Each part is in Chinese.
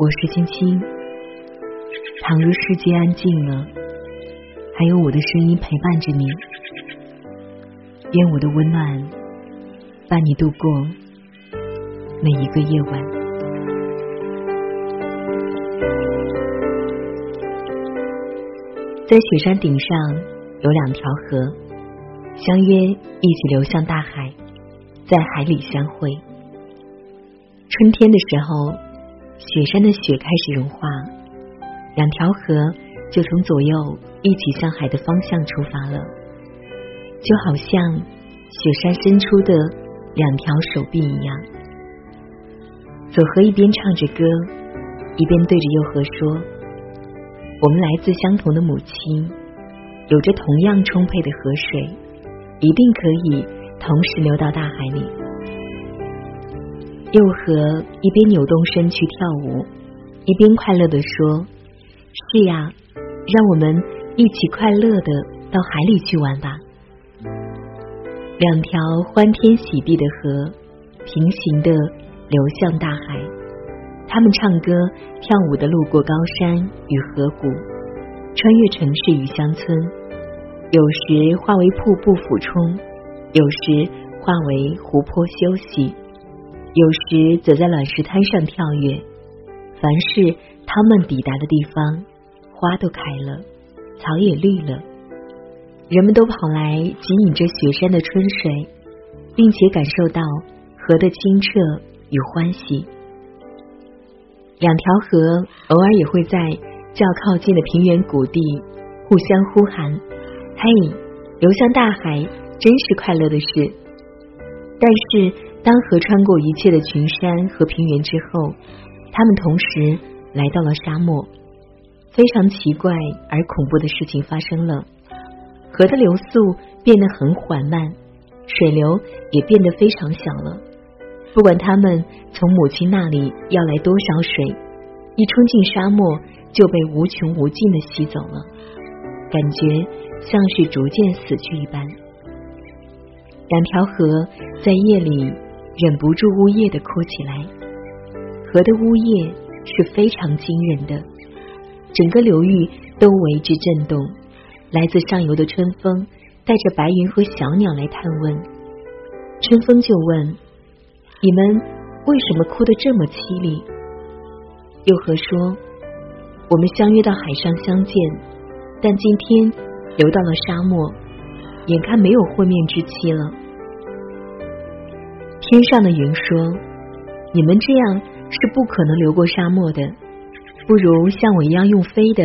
我是青青。倘若世界安静了，还有我的声音陪伴着你。愿我的温暖伴你度过每一个夜晚。在雪山顶上有两条河，相约一起流向大海，在海里相会。春天的时候，雪山的雪开始融化，两条河就从左右一起向海的方向出发了，就好像雪山伸出的两条手臂一样。左河一边唱着歌，一边对着右河说。我们来自相同的母亲，有着同样充沛的河水，一定可以同时流到大海里。右河一边扭动身躯跳舞，一边快乐的说：“是呀，让我们一起快乐的到海里去玩吧。”两条欢天喜地的河，平行的流向大海。他们唱歌跳舞的路过高山与河谷，穿越城市与乡村，有时化为瀑布俯冲，有时化为湖泊休息，有时则在卵石滩上跳跃。凡是他们抵达的地方，花都开了，草也绿了，人们都跑来汲饮着雪山的春水，并且感受到河的清澈与欢喜。两条河偶尔也会在较靠近的平原谷地互相呼喊：“嘿，流向大海，真是快乐的事。”但是，当河穿过一切的群山和平原之后，他们同时来到了沙漠。非常奇怪而恐怖的事情发生了：河的流速变得很缓慢，水流也变得非常小了。不管他们从母亲那里要来多少水，一冲进沙漠就被无穷无尽的吸走了，感觉像是逐渐死去一般。两条河在夜里忍不住呜咽的哭起来，河的呜咽是非常惊人的，整个流域都为之震动。来自上游的春风带着白云和小鸟来探问，春风就问。你们为什么哭得这么凄厉？又和说，我们相约到海上相见，但今天流到了沙漠，眼看没有会面之期了。天上的云说，你们这样是不可能流过沙漠的，不如像我一样用飞的，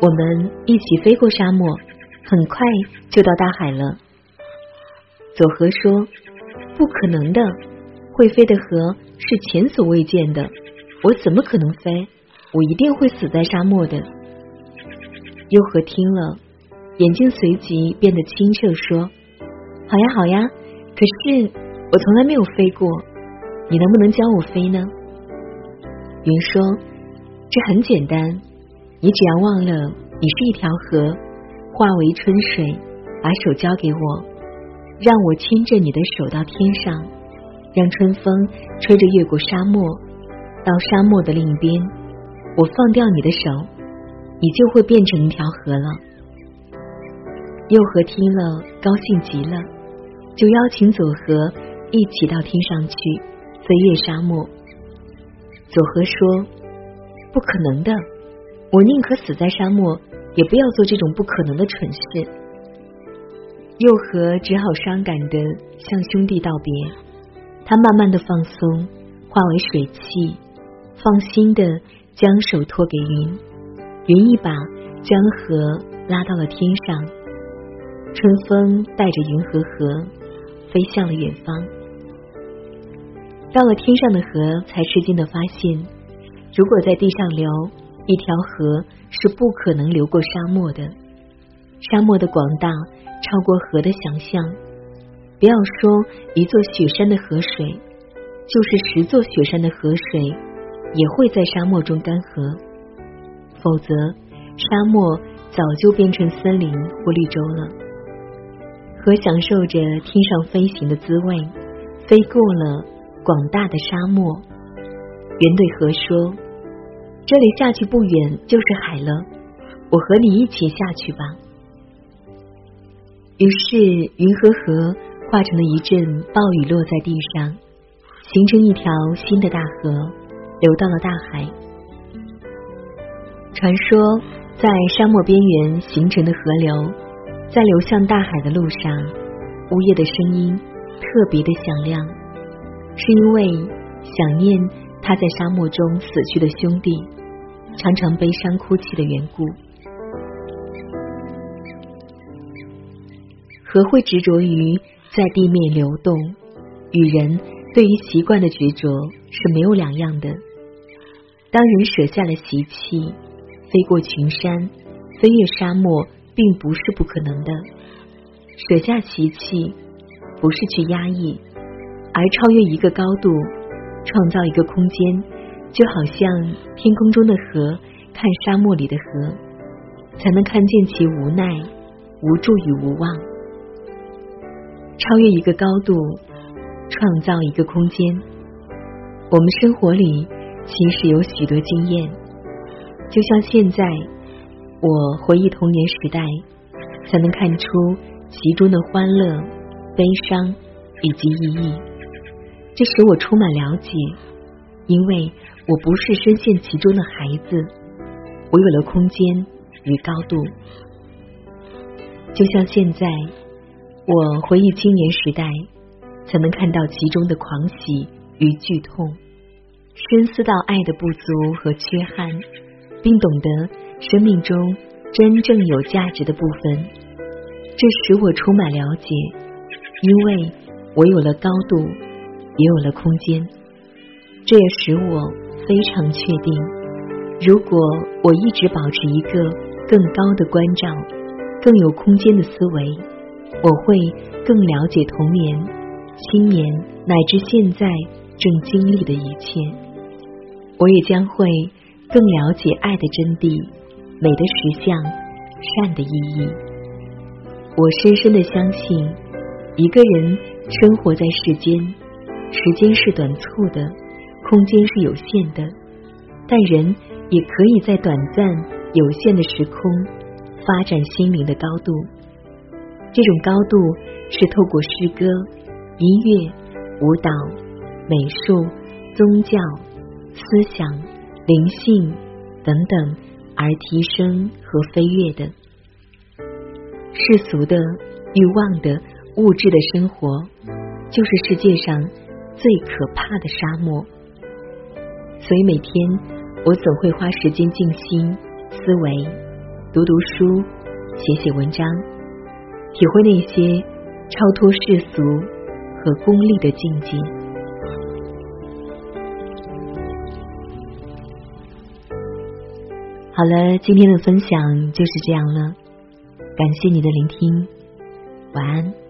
我们一起飞过沙漠，很快就到大海了。左河说，不可能的。会飞的河是前所未见的，我怎么可能飞？我一定会死在沙漠的。优和听了，眼睛随即变得清澈，说：“好呀，好呀。可是我从来没有飞过，你能不能教我飞呢？”云说：“这很简单，你只要忘了你是一条河，化为春水，把手交给我，让我牵着你的手到天上。”让春风吹着越过沙漠，到沙漠的另一边。我放掉你的手，你就会变成一条河了。右河听了，高兴极了，就邀请左河一起到天上去飞越沙漠。左河说：“不可能的，我宁可死在沙漠，也不要做这种不可能的蠢事。”右河只好伤感的向兄弟道别。他慢慢的放松，化为水汽，放心的将手托给云，云一把将河拉到了天上，春风带着云和河飞向了远方。到了天上的河，才吃惊的发现，如果在地上流一条河，是不可能流过沙漠的，沙漠的广大超过河的想象。不要说一座雪山的河水，就是十座雪山的河水也会在沙漠中干涸，否则沙漠早就变成森林或绿洲了。河享受着天上飞行的滋味，飞过了广大的沙漠。原对河说：“这里下去不远就是海了，我和你一起下去吧。于是云和河化成了一阵暴雨落在地上，形成一条新的大河，流到了大海。传说，在沙漠边缘形成的河流，在流向大海的路上，呜咽的声音特别的响亮，是因为想念他在沙漠中死去的兄弟。常常悲伤哭泣的缘故，河会执着于在地面流动，与人对于习惯的执着是没有两样的。当人舍下了习气，飞过群山，飞越沙漠，并不是不可能的。舍下习气，不是去压抑，而超越一个高度，创造一个空间。就好像天空中的河看沙漠里的河，才能看见其无奈、无助与无望。超越一个高度，创造一个空间。我们生活里其实有许多经验，就像现在我回忆童年时代，才能看出其中的欢乐、悲伤以及意义。这使我充满了解，因为。我不是深陷其中的孩子，我有了空间与高度。就像现在，我回忆青年时代，才能看到其中的狂喜与剧痛，深思到爱的不足和缺憾，并懂得生命中真正有价值的部分。这使我充满了解，因为我有了高度，也有了空间。这也使我。非常确定，如果我一直保持一个更高的关照、更有空间的思维，我会更了解童年、青年乃至现在正经历的一切。我也将会更了解爱的真谛、美的实相、善的意义。我深深的相信，一个人生活在世间，时间是短促的。空间是有限的，但人也可以在短暂有限的时空发展心灵的高度。这种高度是透过诗歌、音乐、舞蹈、美术、宗教、思想、灵性等等而提升和飞跃的。世俗的、欲望的、物质的生活，就是世界上最可怕的沙漠。所以每天，我总会花时间静心、思维、读读书、写写文章，体会那些超脱世俗和功利的境界。好了，今天的分享就是这样了，感谢你的聆听，晚安。